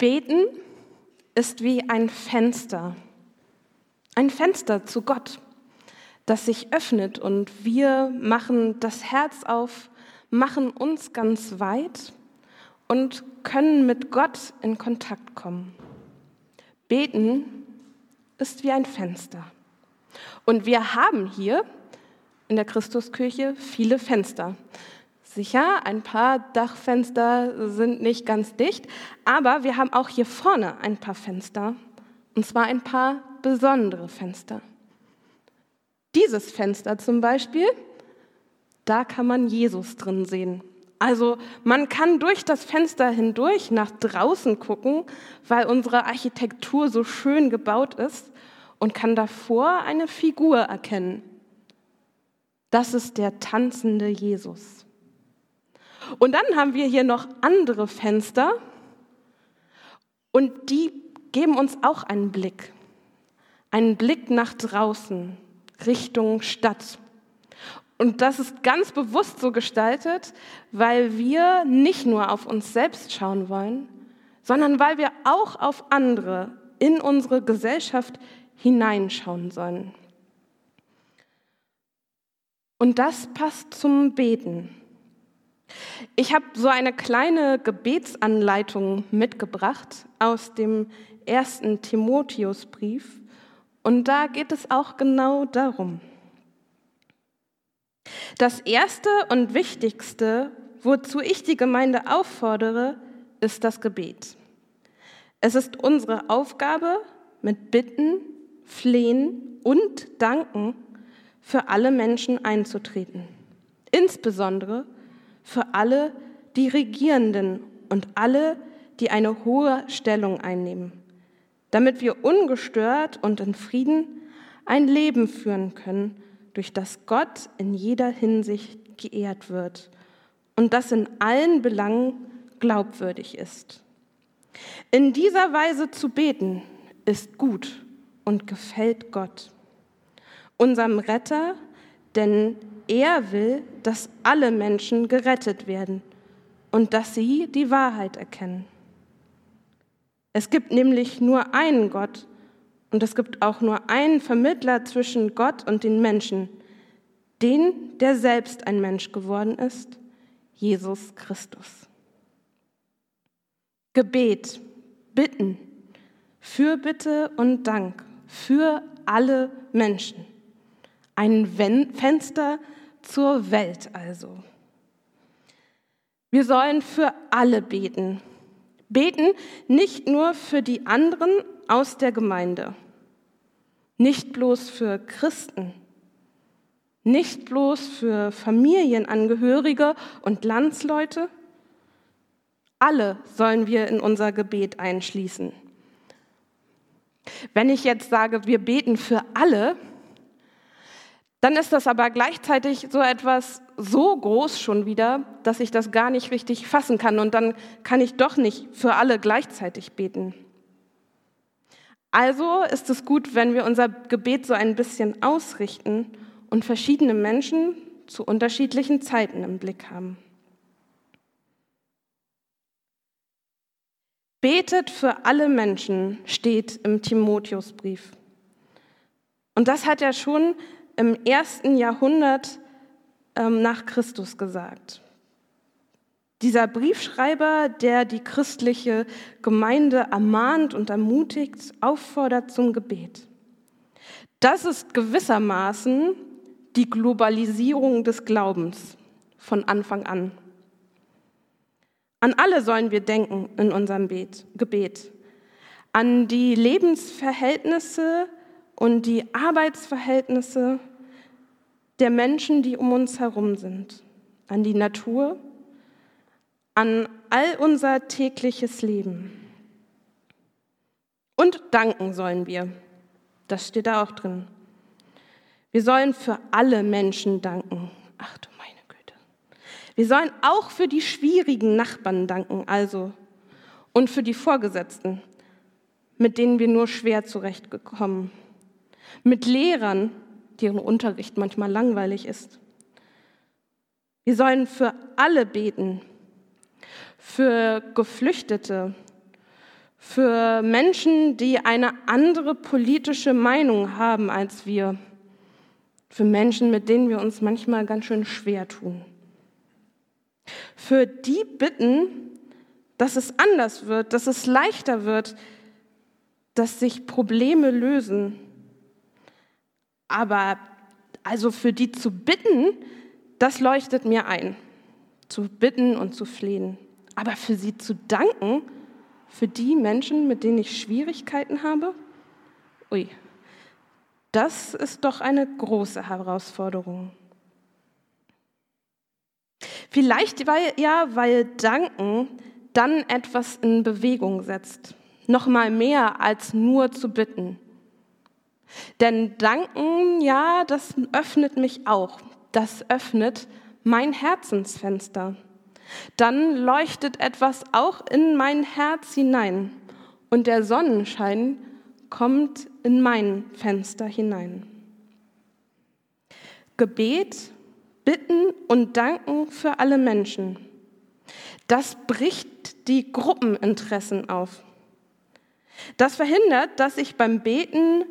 Beten ist wie ein Fenster, ein Fenster zu Gott, das sich öffnet und wir machen das Herz auf, machen uns ganz weit und können mit Gott in Kontakt kommen. Beten ist wie ein Fenster. Und wir haben hier in der Christuskirche viele Fenster. Sicher, ein paar Dachfenster sind nicht ganz dicht, aber wir haben auch hier vorne ein paar Fenster, und zwar ein paar besondere Fenster. Dieses Fenster zum Beispiel, da kann man Jesus drin sehen. Also man kann durch das Fenster hindurch nach draußen gucken, weil unsere Architektur so schön gebaut ist und kann davor eine Figur erkennen. Das ist der tanzende Jesus. Und dann haben wir hier noch andere Fenster und die geben uns auch einen Blick. Einen Blick nach draußen, Richtung Stadt. Und das ist ganz bewusst so gestaltet, weil wir nicht nur auf uns selbst schauen wollen, sondern weil wir auch auf andere in unsere Gesellschaft hineinschauen sollen. Und das passt zum Beten. Ich habe so eine kleine Gebetsanleitung mitgebracht aus dem ersten Timotheusbrief und da geht es auch genau darum. Das Erste und Wichtigste, wozu ich die Gemeinde auffordere, ist das Gebet. Es ist unsere Aufgabe, mit Bitten, Flehen und Danken für alle Menschen einzutreten. Insbesondere für alle die Regierenden und alle, die eine hohe Stellung einnehmen, damit wir ungestört und in Frieden ein Leben führen können, durch das Gott in jeder Hinsicht geehrt wird und das in allen Belangen glaubwürdig ist. In dieser Weise zu beten ist gut und gefällt Gott, unserem Retter, denn er will, dass alle Menschen gerettet werden und dass sie die Wahrheit erkennen. Es gibt nämlich nur einen Gott und es gibt auch nur einen Vermittler zwischen Gott und den Menschen, den, der selbst ein Mensch geworden ist, Jesus Christus. Gebet, Bitten, Fürbitte und Dank für alle Menschen. Ein Fenster zur Welt also. Wir sollen für alle beten. Beten nicht nur für die anderen aus der Gemeinde, nicht bloß für Christen, nicht bloß für Familienangehörige und Landsleute. Alle sollen wir in unser Gebet einschließen. Wenn ich jetzt sage, wir beten für alle, dann ist das aber gleichzeitig so etwas so groß schon wieder, dass ich das gar nicht richtig fassen kann und dann kann ich doch nicht für alle gleichzeitig beten. Also ist es gut, wenn wir unser Gebet so ein bisschen ausrichten und verschiedene Menschen zu unterschiedlichen Zeiten im Blick haben. Betet für alle Menschen steht im Timotheusbrief. Und das hat er schon im ersten Jahrhundert ähm, nach Christus gesagt. Dieser Briefschreiber, der die christliche Gemeinde ermahnt und ermutigt, auffordert zum Gebet. Das ist gewissermaßen die Globalisierung des Glaubens von Anfang an. An alle sollen wir denken in unserem Gebet. An die Lebensverhältnisse und die Arbeitsverhältnisse der Menschen, die um uns herum sind. An die Natur, an all unser tägliches Leben. Und danken sollen wir. Das steht da auch drin. Wir sollen für alle Menschen danken. Ach du wir sollen auch für die schwierigen Nachbarn danken, also und für die Vorgesetzten, mit denen wir nur schwer zurechtgekommen, mit Lehrern, deren Unterricht manchmal langweilig ist. Wir sollen für alle beten, für Geflüchtete, für Menschen, die eine andere politische Meinung haben als wir, für Menschen, mit denen wir uns manchmal ganz schön schwer tun. Für die bitten, dass es anders wird, dass es leichter wird, dass sich Probleme lösen. Aber also für die zu bitten, das leuchtet mir ein. Zu bitten und zu flehen. Aber für sie zu danken, für die Menschen, mit denen ich Schwierigkeiten habe, ui, das ist doch eine große Herausforderung. Vielleicht weil, ja, weil Danken dann etwas in Bewegung setzt. Noch mal mehr als nur zu bitten. Denn Danken, ja, das öffnet mich auch. Das öffnet mein Herzensfenster. Dann leuchtet etwas auch in mein Herz hinein und der Sonnenschein kommt in mein Fenster hinein. Gebet, Bitten und Danken für alle Menschen. Das bricht die Gruppeninteressen auf. Das verhindert, dass ich beim Beten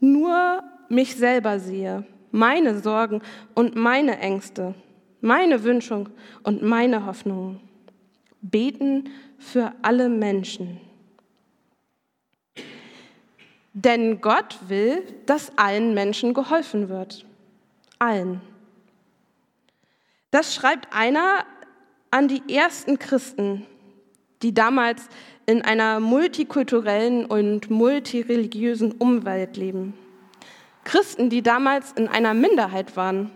nur mich selber sehe, meine Sorgen und meine Ängste, meine Wünsche und meine Hoffnungen. Beten für alle Menschen. Denn Gott will, dass allen Menschen geholfen wird. Allen. Das schreibt einer an die ersten Christen, die damals in einer multikulturellen und multireligiösen Umwelt leben. Christen, die damals in einer Minderheit waren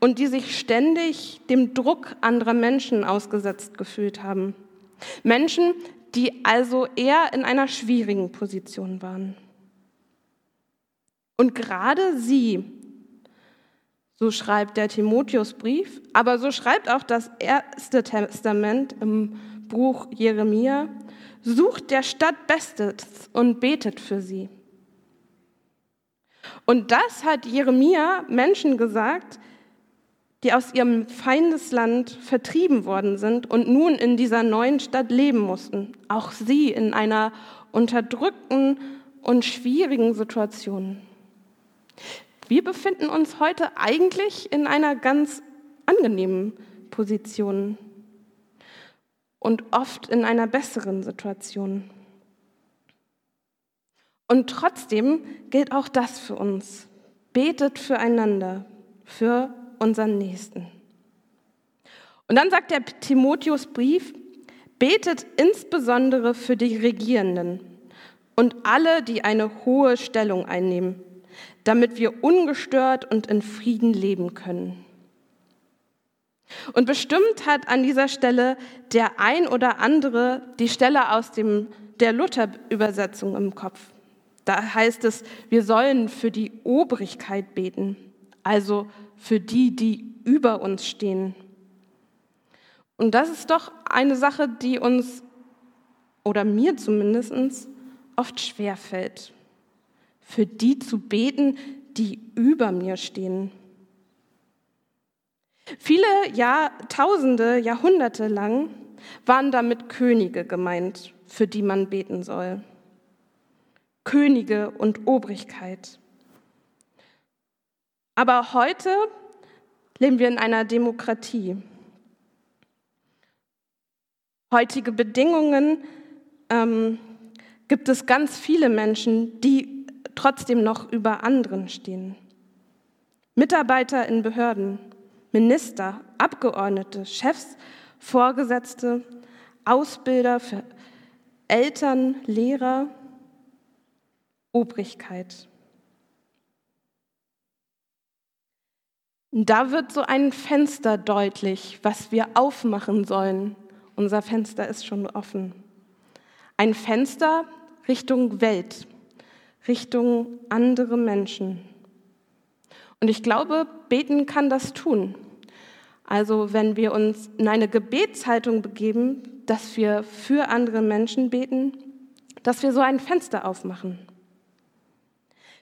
und die sich ständig dem Druck anderer Menschen ausgesetzt gefühlt haben. Menschen, die also eher in einer schwierigen Position waren. Und gerade sie, so schreibt der Timotheusbrief, aber so schreibt auch das Erste Testament im Buch Jeremia, sucht der Stadt Bestes und betet für sie. Und das hat Jeremia Menschen gesagt, die aus ihrem Feindesland vertrieben worden sind und nun in dieser neuen Stadt leben mussten. Auch sie in einer unterdrückten und schwierigen Situation. Wir befinden uns heute eigentlich in einer ganz angenehmen Position und oft in einer besseren Situation. Und trotzdem gilt auch das für uns. Betet füreinander, für unseren Nächsten. Und dann sagt der Timotheusbrief, betet insbesondere für die Regierenden und alle, die eine hohe Stellung einnehmen, damit wir ungestört und in Frieden leben können. Und bestimmt hat an dieser Stelle der ein oder andere die Stelle aus dem, der Luther-Übersetzung im Kopf. Da heißt es, wir sollen für die Obrigkeit beten, also für die, die über uns stehen. Und das ist doch eine Sache, die uns, oder mir zumindest, oft schwer fällt. Für die zu beten, die über mir stehen. Viele Jahrtausende, Jahrhunderte lang waren damit Könige gemeint, für die man beten soll. Könige und Obrigkeit. Aber heute leben wir in einer Demokratie. Heutige Bedingungen ähm, gibt es ganz viele Menschen, die trotzdem noch über anderen stehen. Mitarbeiter in Behörden, Minister, Abgeordnete, Chefs, Vorgesetzte, Ausbilder für Eltern, Lehrer, Obrigkeit. Da wird so ein Fenster deutlich, was wir aufmachen sollen. Unser Fenster ist schon offen. Ein Fenster Richtung Welt, Richtung andere Menschen. Und ich glaube, beten kann das tun. Also wenn wir uns in eine Gebetshaltung begeben, dass wir für andere Menschen beten, dass wir so ein Fenster aufmachen.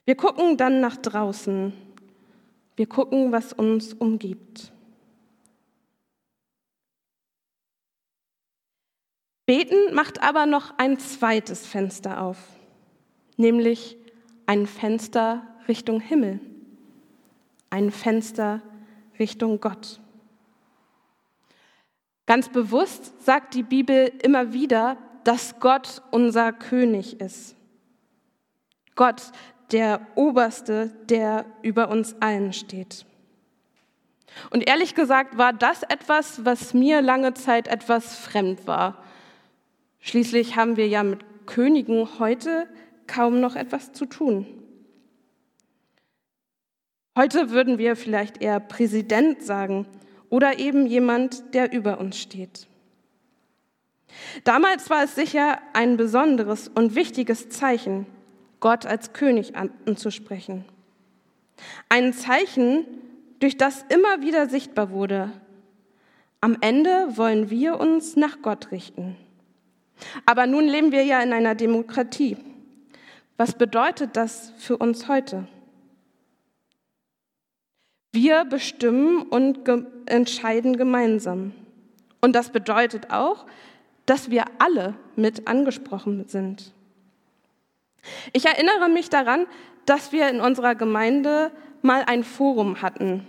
Wir gucken dann nach draußen. Wir gucken, was uns umgibt. Beten macht aber noch ein zweites Fenster auf, nämlich ein Fenster Richtung Himmel, ein Fenster Richtung Gott. Ganz bewusst sagt die Bibel immer wieder, dass Gott unser König ist. Gott, der Oberste, der über uns allen steht. Und ehrlich gesagt war das etwas, was mir lange Zeit etwas fremd war. Schließlich haben wir ja mit Königen heute kaum noch etwas zu tun. Heute würden wir vielleicht eher Präsident sagen oder eben jemand, der über uns steht. Damals war es sicher ein besonderes und wichtiges Zeichen, Gott als König anzusprechen. Ein Zeichen, durch das immer wieder sichtbar wurde, am Ende wollen wir uns nach Gott richten. Aber nun leben wir ja in einer Demokratie. Was bedeutet das für uns heute? Wir bestimmen und ge entscheiden gemeinsam. Und das bedeutet auch, dass wir alle mit angesprochen sind. Ich erinnere mich daran, dass wir in unserer Gemeinde mal ein Forum hatten.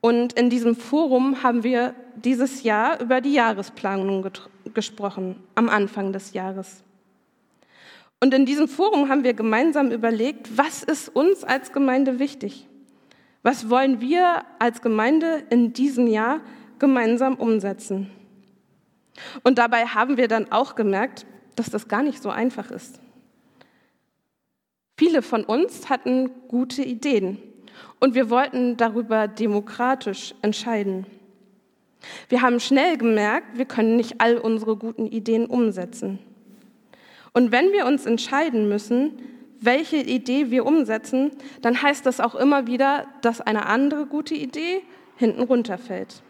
Und in diesem Forum haben wir dieses Jahr über die Jahresplanung gesprochen, am Anfang des Jahres. Und in diesem Forum haben wir gemeinsam überlegt, was ist uns als Gemeinde wichtig? Was wollen wir als Gemeinde in diesem Jahr gemeinsam umsetzen? Und dabei haben wir dann auch gemerkt, dass das gar nicht so einfach ist. Viele von uns hatten gute Ideen und wir wollten darüber demokratisch entscheiden. Wir haben schnell gemerkt, wir können nicht all unsere guten Ideen umsetzen. Und wenn wir uns entscheiden müssen, welche Idee wir umsetzen, dann heißt das auch immer wieder, dass eine andere gute Idee hinten runterfällt.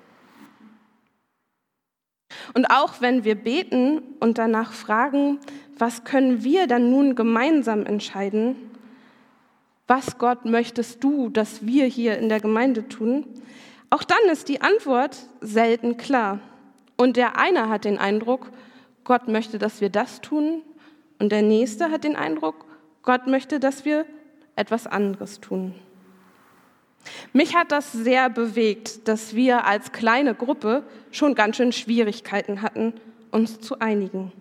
Und auch wenn wir beten und danach fragen, was können wir dann nun gemeinsam entscheiden, was Gott möchtest du, dass wir hier in der Gemeinde tun, auch dann ist die Antwort selten klar. Und der eine hat den Eindruck, Gott möchte, dass wir das tun, und der nächste hat den Eindruck, Gott möchte, dass wir etwas anderes tun. Mich hat das sehr bewegt, dass wir als kleine Gruppe schon ganz schön Schwierigkeiten hatten, uns zu einigen.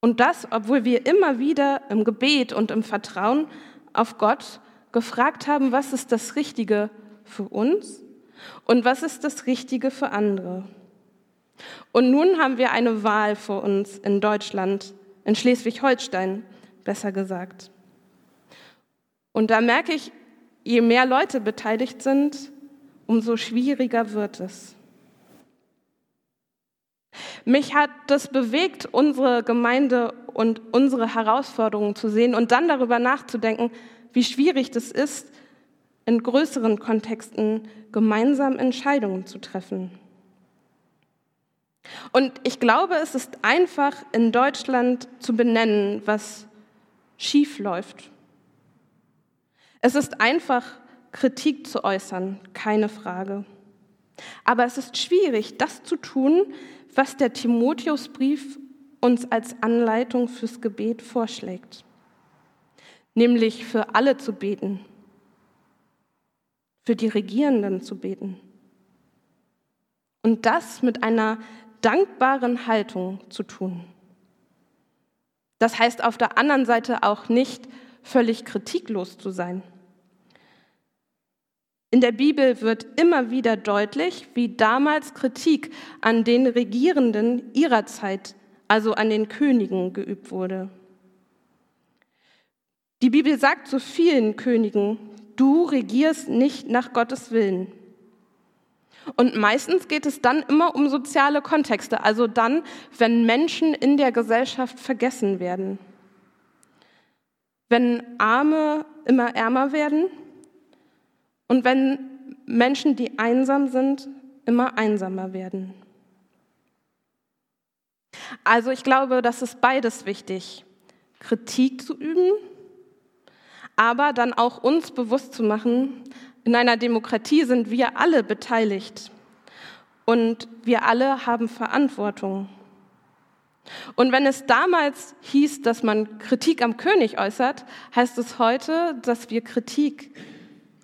Und das, obwohl wir immer wieder im Gebet und im Vertrauen auf Gott gefragt haben, was ist das Richtige für uns und was ist das Richtige für andere. Und nun haben wir eine Wahl vor uns in Deutschland, in Schleswig-Holstein besser gesagt. Und da merke ich, je mehr Leute beteiligt sind, umso schwieriger wird es. Mich hat das bewegt, unsere Gemeinde und unsere Herausforderungen zu sehen und dann darüber nachzudenken, wie schwierig das ist, in größeren Kontexten gemeinsam Entscheidungen zu treffen. Und ich glaube, es ist einfach in Deutschland zu benennen, was schief läuft. Es ist einfach, Kritik zu äußern, keine Frage. Aber es ist schwierig, das zu tun, was der Timotheusbrief uns als Anleitung fürs Gebet vorschlägt, nämlich für alle zu beten, für die Regierenden zu beten. Und das mit einer dankbaren Haltung zu tun. Das heißt auf der anderen Seite auch nicht völlig kritiklos zu sein. In der Bibel wird immer wieder deutlich, wie damals Kritik an den Regierenden ihrer Zeit, also an den Königen, geübt wurde. Die Bibel sagt zu vielen Königen, du regierst nicht nach Gottes Willen. Und meistens geht es dann immer um soziale Kontexte, also dann, wenn Menschen in der Gesellschaft vergessen werden. Wenn Arme immer ärmer werden und wenn Menschen, die einsam sind, immer einsamer werden. Also ich glaube, das ist beides wichtig. Kritik zu üben, aber dann auch uns bewusst zu machen, in einer Demokratie sind wir alle beteiligt. und wir alle haben Verantwortung. Und wenn es damals hieß, dass man Kritik am König äußert, heißt es heute, dass wir Kritik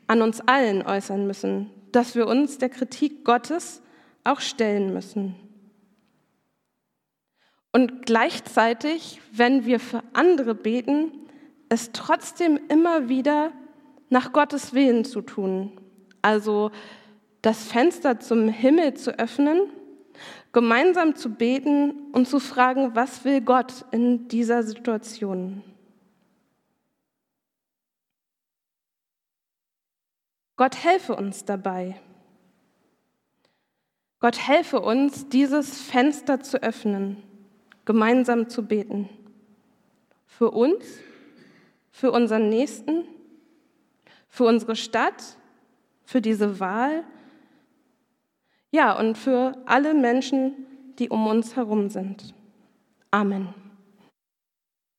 an uns allen äußern müssen, dass wir uns der Kritik Gottes auch stellen müssen. Und gleichzeitig, wenn wir für andere beten, es trotzdem immer wieder nach Gottes Willen zu tun. Also das Fenster zum Himmel zu öffnen gemeinsam zu beten und zu fragen, was will Gott in dieser Situation? Gott helfe uns dabei. Gott helfe uns, dieses Fenster zu öffnen, gemeinsam zu beten. Für uns, für unseren Nächsten, für unsere Stadt, für diese Wahl ja, und für alle Menschen, die um uns herum sind. Amen.